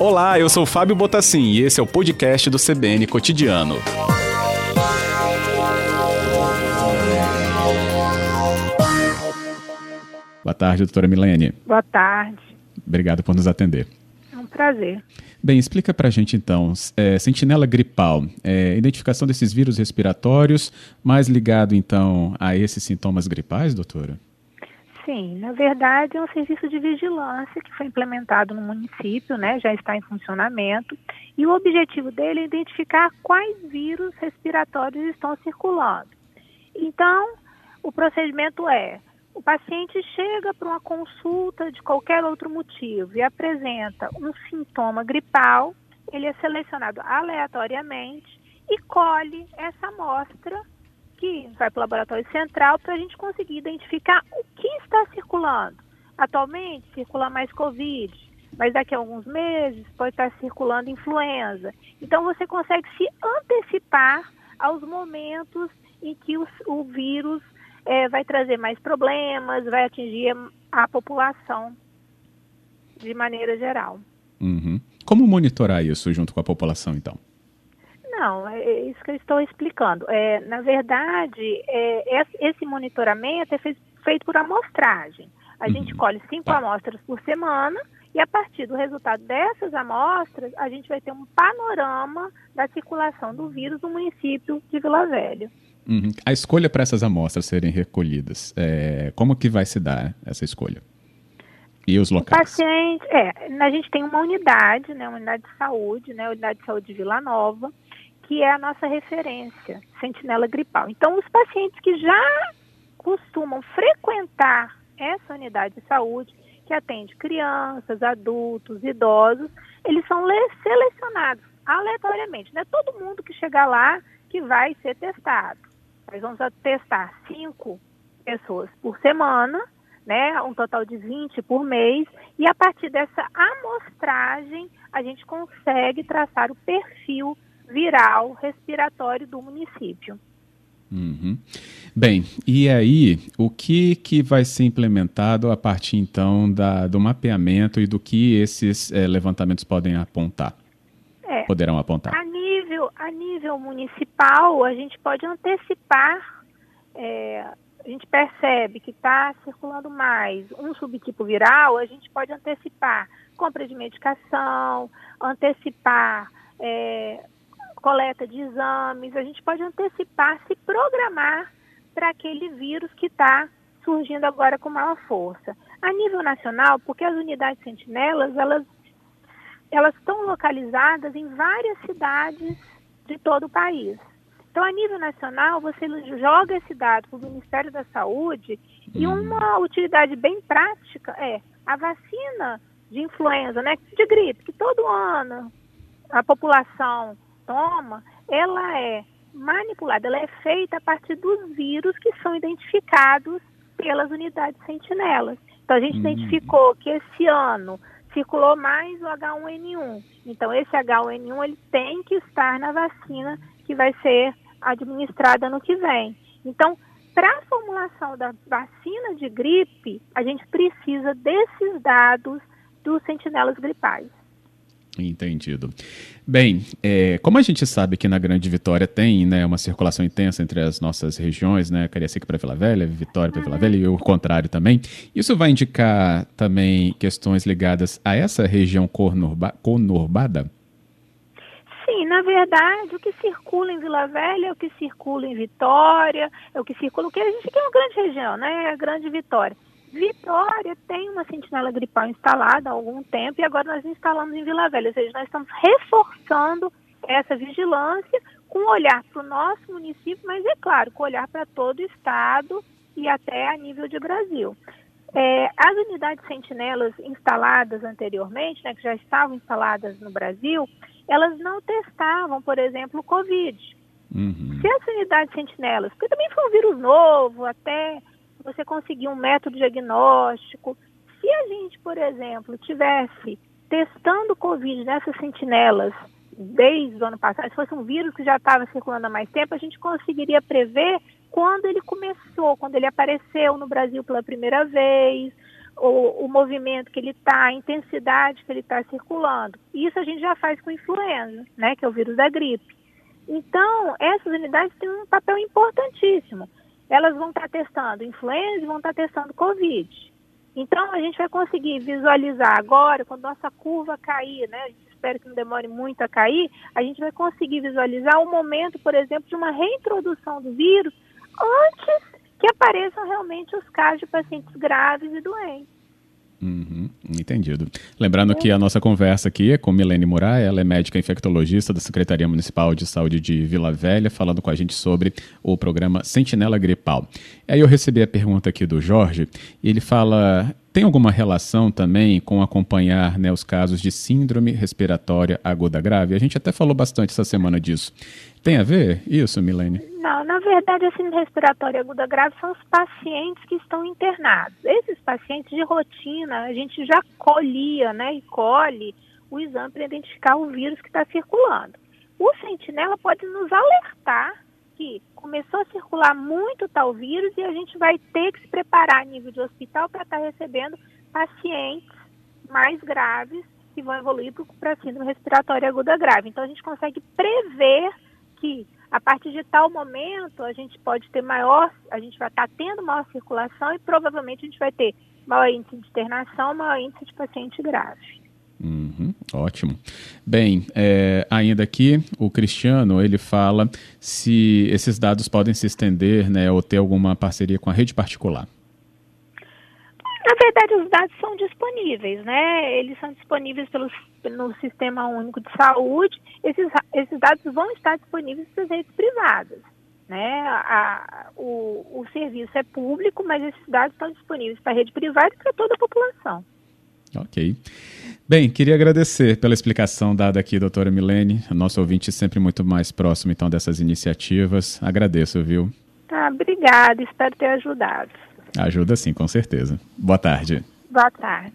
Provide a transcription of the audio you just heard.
Olá, eu sou Fábio Botassin e esse é o podcast do CBN Cotidiano. Boa tarde, doutora Milene. Boa tarde. Obrigado por nos atender. É um prazer. Bem, explica pra gente então, é, sentinela gripal, é, identificação desses vírus respiratórios, mais ligado então a esses sintomas gripais, doutora? Sim, na verdade é um serviço de vigilância que foi implementado no município, né, já está em funcionamento, e o objetivo dele é identificar quais vírus respiratórios estão circulando. Então, o procedimento é o paciente chega para uma consulta de qualquer outro motivo e apresenta um sintoma gripal, ele é selecionado aleatoriamente e colhe essa amostra que vai para o laboratório central para a gente conseguir identificar o que está circulando. Atualmente circula mais Covid, mas daqui a alguns meses pode estar circulando influenza. Então você consegue se antecipar aos momentos em que o, o vírus é, vai trazer mais problemas, vai atingir a população de maneira geral. Uhum. Como monitorar isso junto com a população, então? Não, é, é isso que eu estou explicando. É, na verdade, é, esse monitoramento é feito por amostragem. A uhum. gente colhe cinco tá. amostras por semana e a partir do resultado dessas amostras, a gente vai ter um panorama da circulação do vírus no município de Vila Velha. Uhum. A escolha para essas amostras serem recolhidas, é, como que vai se dar essa escolha? E os locais? O paciente, é, a gente tem uma unidade, né, uma unidade de saúde, né, unidade de saúde de Vila Nova, que é a nossa referência, sentinela gripal. Então, os pacientes que já costumam frequentar essa unidade de saúde, que atende crianças, adultos, idosos, eles são selecionados aleatoriamente. Não é todo mundo que chegar lá que vai ser testado. Nós vamos testar cinco pessoas por semana, né, um total de 20 por mês, e a partir dessa amostragem a gente consegue traçar o perfil viral respiratório do município. Uhum. Bem, e aí, o que, que vai ser implementado a partir então da, do mapeamento e do que esses é, levantamentos podem apontar? É, poderão apontar? A nível, a nível municipal, a gente pode antecipar, é, a gente percebe que está circulando mais um subtipo viral, a gente pode antecipar compra de medicação, antecipar é, coleta de exames, a gente pode antecipar, se programar para aquele vírus que está surgindo agora com maior força. A nível nacional, porque as unidades sentinelas, elas elas estão localizadas em várias cidades de todo o país. Então, a nível nacional, você joga esse dado para o Ministério da Saúde e uhum. uma utilidade bem prática é a vacina de influenza, né, de gripe, que todo ano a população toma, ela é manipulada, ela é feita a partir dos vírus que são identificados pelas unidades sentinelas. Então, a gente uhum. identificou que esse ano circulou mais o H1N1. Então, esse H1N1 ele tem que estar na vacina que vai ser administrada no que vem. Então, para a formulação da vacina de gripe, a gente precisa desses dados dos sentinelas gripais. Entendido. Bem, é, como a gente sabe que na Grande Vitória tem né, uma circulação intensa entre as nossas regiões, né, Cariacica para Vila Velha, Vitória para Vila Velha e o contrário também, isso vai indicar também questões ligadas a essa região conurba conurbada? Sim, na verdade, o que circula em Vila Velha é o que circula em Vitória, é o que circula, o que a gente é uma grande região, né, é a Grande Vitória. Vitória tem uma sentinela gripal instalada há algum tempo e agora nós instalamos em Vila Velha, ou seja, nós estamos reforçando essa vigilância com olhar para o nosso município, mas é claro, com olhar para todo o estado e até a nível de Brasil. É, as unidades sentinelas instaladas anteriormente, né, que já estavam instaladas no Brasil, elas não testavam, por exemplo, o Covid. Uhum. Se as unidades sentinelas, porque também foi um vírus novo, até você conseguir um método diagnóstico. Se a gente, por exemplo, tivesse testando o Covid nessas sentinelas desde o ano passado, se fosse um vírus que já estava circulando há mais tempo, a gente conseguiria prever quando ele começou, quando ele apareceu no Brasil pela primeira vez, o, o movimento que ele está, a intensidade que ele está circulando. Isso a gente já faz com influenza, né, que é o vírus da gripe. Então, essas unidades têm um papel importantíssimo. Elas vão estar tá testando influenza e vão estar tá testando Covid. Então, a gente vai conseguir visualizar agora, quando nossa curva cair, né, espera que não demore muito a cair, a gente vai conseguir visualizar o momento, por exemplo, de uma reintrodução do vírus antes que apareçam realmente os casos de pacientes graves e doentes. Entendido. Lembrando que a nossa conversa aqui é com Milene Murai, ela é médica infectologista da Secretaria Municipal de Saúde de Vila Velha, falando com a gente sobre o programa Sentinela Gripal. Aí eu recebi a pergunta aqui do Jorge, e ele fala: tem alguma relação também com acompanhar né, os casos de síndrome respiratória aguda grave? A gente até falou bastante essa semana disso. Tem a ver isso, Milene? Não, na verdade, a síndrome respiratória aguda grave são os pacientes que estão internados. Esses pacientes de rotina, a gente já colhia, né, e colhe o exame para identificar o vírus que está circulando. O sentinela pode nos alertar que começou a circular muito tal vírus e a gente vai ter que se preparar a nível de hospital para estar tá recebendo pacientes mais graves que vão evoluir para síndrome respiratória aguda grave. Então, a gente consegue prever que a partir de tal momento a gente pode ter maior, a gente vai estar tendo maior circulação e provavelmente a gente vai ter maior índice de internação, maior índice de paciente grave. Uhum, ótimo. Bem, é, ainda aqui, o Cristiano, ele fala se esses dados podem se estender, né, ou ter alguma parceria com a rede particular. Na verdade, os dados são disponíveis, né? Eles são disponíveis pelo, no Sistema Único de Saúde. Esses, esses dados vão estar disponíveis para as redes privadas. Né? A, o, o serviço é público, mas esses dados estão disponíveis para a rede privada e para toda a população. Ok. Bem, queria agradecer pela explicação dada aqui, doutora Milene. Nosso ouvinte sempre muito mais próximo, então, dessas iniciativas. Agradeço, viu? Tá, obrigada. Espero ter ajudado. Ajuda sim, com certeza. Boa tarde. Boa tarde.